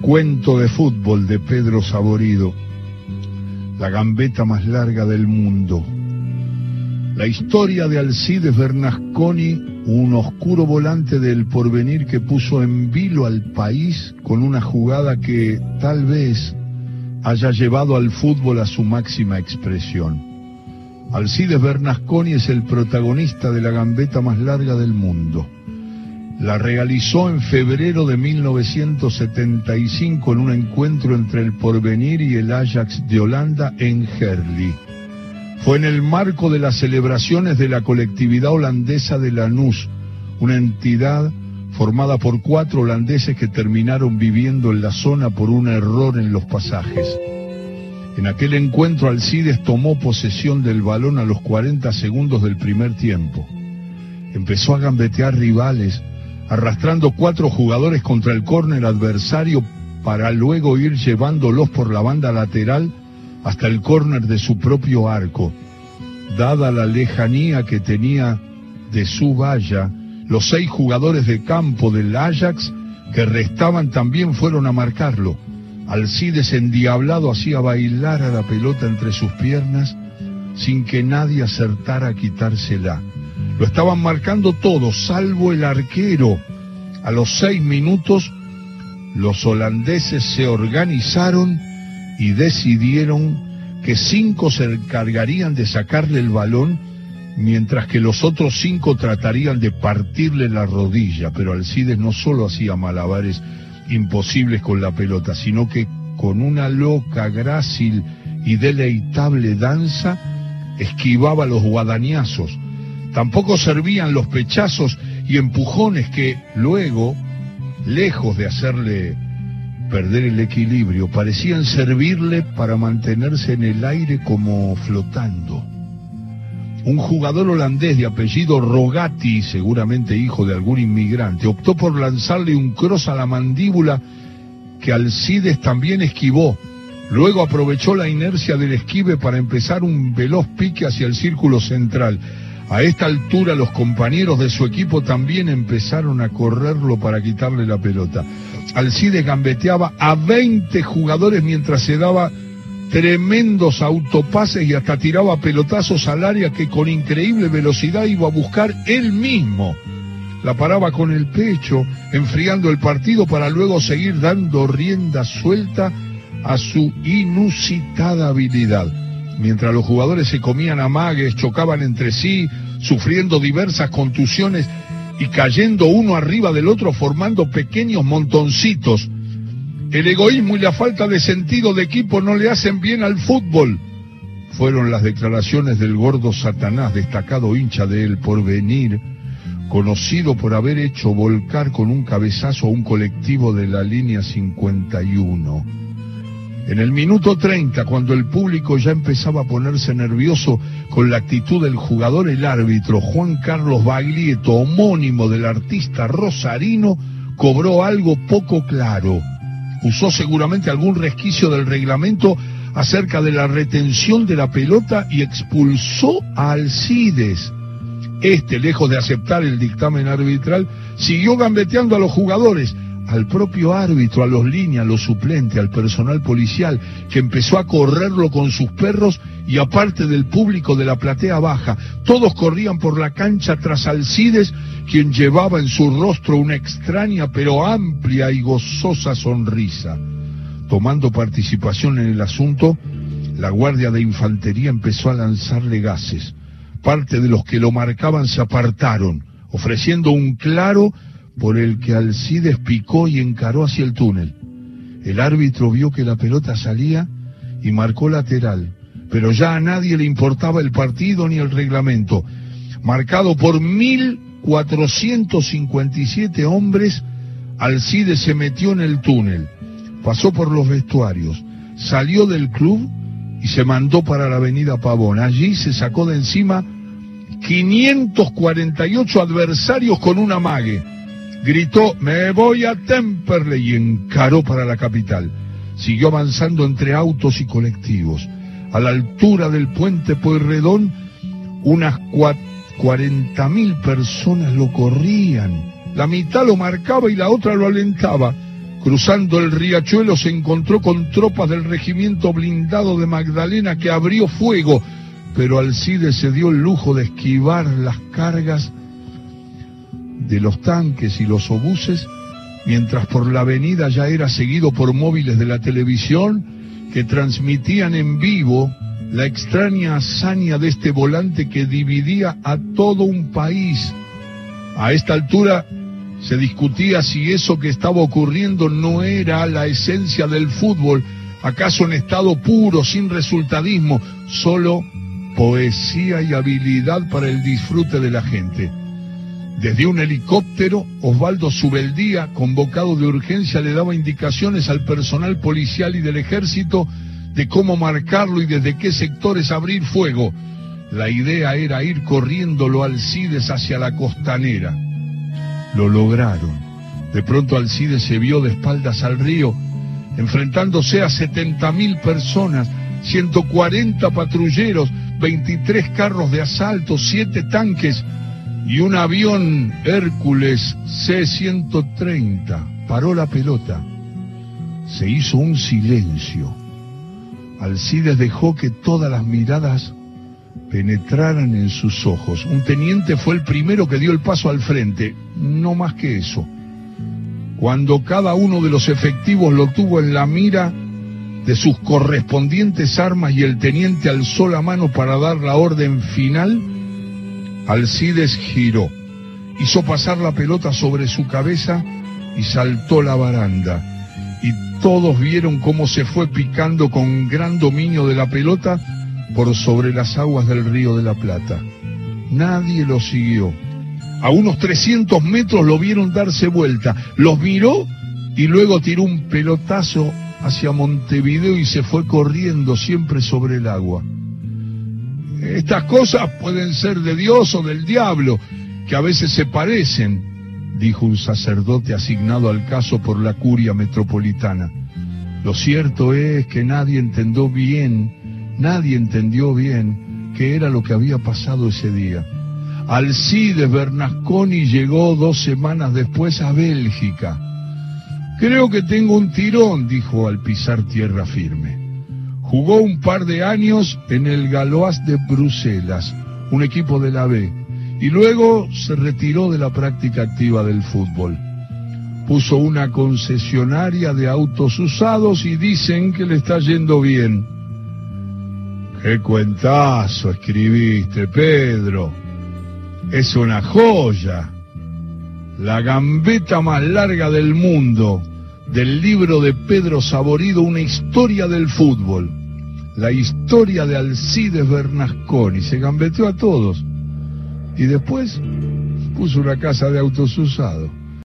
Cuento de fútbol de Pedro Saborido. La gambeta más larga del mundo. La historia de Alcides Bernasconi, un oscuro volante del porvenir que puso en vilo al país con una jugada que tal vez haya llevado al fútbol a su máxima expresión. Alcides Bernasconi es el protagonista de la gambeta más larga del mundo la realizó en febrero de 1975 en un encuentro entre el Porvenir y el Ajax de Holanda en Herli. Fue en el marco de las celebraciones de la colectividad holandesa de Lanús, una entidad formada por cuatro holandeses que terminaron viviendo en la zona por un error en los pasajes. En aquel encuentro Alcides tomó posesión del balón a los 40 segundos del primer tiempo. Empezó a gambetear rivales, arrastrando cuatro jugadores contra el córner adversario para luego ir llevándolos por la banda lateral hasta el córner de su propio arco. Dada la lejanía que tenía de su valla, los seis jugadores de campo del Ajax que restaban también fueron a marcarlo. Alcides endiablado hacía bailar a la pelota entre sus piernas sin que nadie acertara a quitársela. Lo estaban marcando todos, salvo el arquero. A los seis minutos, los holandeses se organizaron y decidieron que cinco se encargarían de sacarle el balón, mientras que los otros cinco tratarían de partirle la rodilla. Pero Alcides no solo hacía malabares imposibles con la pelota, sino que con una loca, grácil y deleitable danza esquivaba los guadañazos Tampoco servían los pechazos y empujones que luego, lejos de hacerle perder el equilibrio, parecían servirle para mantenerse en el aire como flotando. Un jugador holandés de apellido Rogati, seguramente hijo de algún inmigrante, optó por lanzarle un cross a la mandíbula que Alcides también esquivó. Luego aprovechó la inercia del esquive para empezar un veloz pique hacia el círculo central. A esta altura los compañeros de su equipo también empezaron a correrlo para quitarle la pelota. Alcides gambeteaba a 20 jugadores mientras se daba tremendos autopases y hasta tiraba pelotazos al área que con increíble velocidad iba a buscar él mismo. La paraba con el pecho, enfriando el partido para luego seguir dando rienda suelta a su inusitada habilidad mientras los jugadores se comían amagues, chocaban entre sí, sufriendo diversas contusiones y cayendo uno arriba del otro formando pequeños montoncitos. El egoísmo y la falta de sentido de equipo no le hacen bien al fútbol. Fueron las declaraciones del gordo Satanás, destacado hincha de él por venir, conocido por haber hecho volcar con un cabezazo a un colectivo de la línea 51. En el minuto 30, cuando el público ya empezaba a ponerse nervioso con la actitud del jugador, el árbitro Juan Carlos Baglietto, homónimo del artista rosarino, cobró algo poco claro. Usó seguramente algún resquicio del reglamento acerca de la retención de la pelota y expulsó a Alcides. Este, lejos de aceptar el dictamen arbitral, siguió gambeteando a los jugadores al propio árbitro, a los líneas, a los suplentes, al personal policial, que empezó a correrlo con sus perros y aparte del público de la platea baja. Todos corrían por la cancha tras Alcides, quien llevaba en su rostro una extraña pero amplia y gozosa sonrisa. Tomando participación en el asunto, la Guardia de Infantería empezó a lanzarle gases. Parte de los que lo marcaban se apartaron, ofreciendo un claro por el que Alcides picó y encaró hacia el túnel. El árbitro vio que la pelota salía y marcó lateral, pero ya a nadie le importaba el partido ni el reglamento. Marcado por 1.457 hombres, Alcides se metió en el túnel, pasó por los vestuarios, salió del club y se mandó para la avenida Pavón. Allí se sacó de encima 548 adversarios con una mague Gritó, me voy a Temperley y encaró para la capital. Siguió avanzando entre autos y colectivos. A la altura del puente Pueyrredón, unas cuarenta mil personas lo corrían. La mitad lo marcaba y la otra lo alentaba. Cruzando el riachuelo se encontró con tropas del regimiento blindado de Magdalena que abrió fuego, pero Alcides se dio el lujo de esquivar las cargas de los tanques y los obuses, mientras por la avenida ya era seguido por móviles de la televisión que transmitían en vivo la extraña hazaña de este volante que dividía a todo un país. A esta altura se discutía si eso que estaba ocurriendo no era la esencia del fútbol, acaso en estado puro, sin resultadismo, solo poesía y habilidad para el disfrute de la gente. Desde un helicóptero, Osvaldo Subeldía, convocado de urgencia, le daba indicaciones al personal policial y del ejército de cómo marcarlo y desde qué sectores abrir fuego. La idea era ir corriéndolo Alcides hacia la costanera. Lo lograron. De pronto Alcides se vio de espaldas al río, enfrentándose a 70 mil personas, 140 patrulleros, 23 carros de asalto, 7 tanques, y un avión Hércules C-130 paró la pelota. Se hizo un silencio. Alcides dejó que todas las miradas penetraran en sus ojos. Un teniente fue el primero que dio el paso al frente, no más que eso. Cuando cada uno de los efectivos lo tuvo en la mira de sus correspondientes armas y el teniente alzó la mano para dar la orden final, Alcides giró, hizo pasar la pelota sobre su cabeza y saltó la baranda. Y todos vieron cómo se fue picando con gran dominio de la pelota por sobre las aguas del río de la Plata. Nadie lo siguió. A unos 300 metros lo vieron darse vuelta, los miró y luego tiró un pelotazo hacia Montevideo y se fue corriendo siempre sobre el agua. Estas cosas pueden ser de Dios o del diablo, que a veces se parecen, dijo un sacerdote asignado al caso por la curia metropolitana. Lo cierto es que nadie entendió bien, nadie entendió bien qué era lo que había pasado ese día. Alcides Bernasconi llegó dos semanas después a Bélgica. Creo que tengo un tirón, dijo al pisar tierra firme. Jugó un par de años en el Galois de Bruselas, un equipo de la B, y luego se retiró de la práctica activa del fútbol. Puso una concesionaria de autos usados y dicen que le está yendo bien. ¡Qué cuentazo escribiste, Pedro! Es una joya. La gambeta más larga del mundo del libro de Pedro Saborido, Una historia del fútbol. La historia de Alcides Bernasconi. Se gambeteó a todos. Y después puso una casa de autos usados.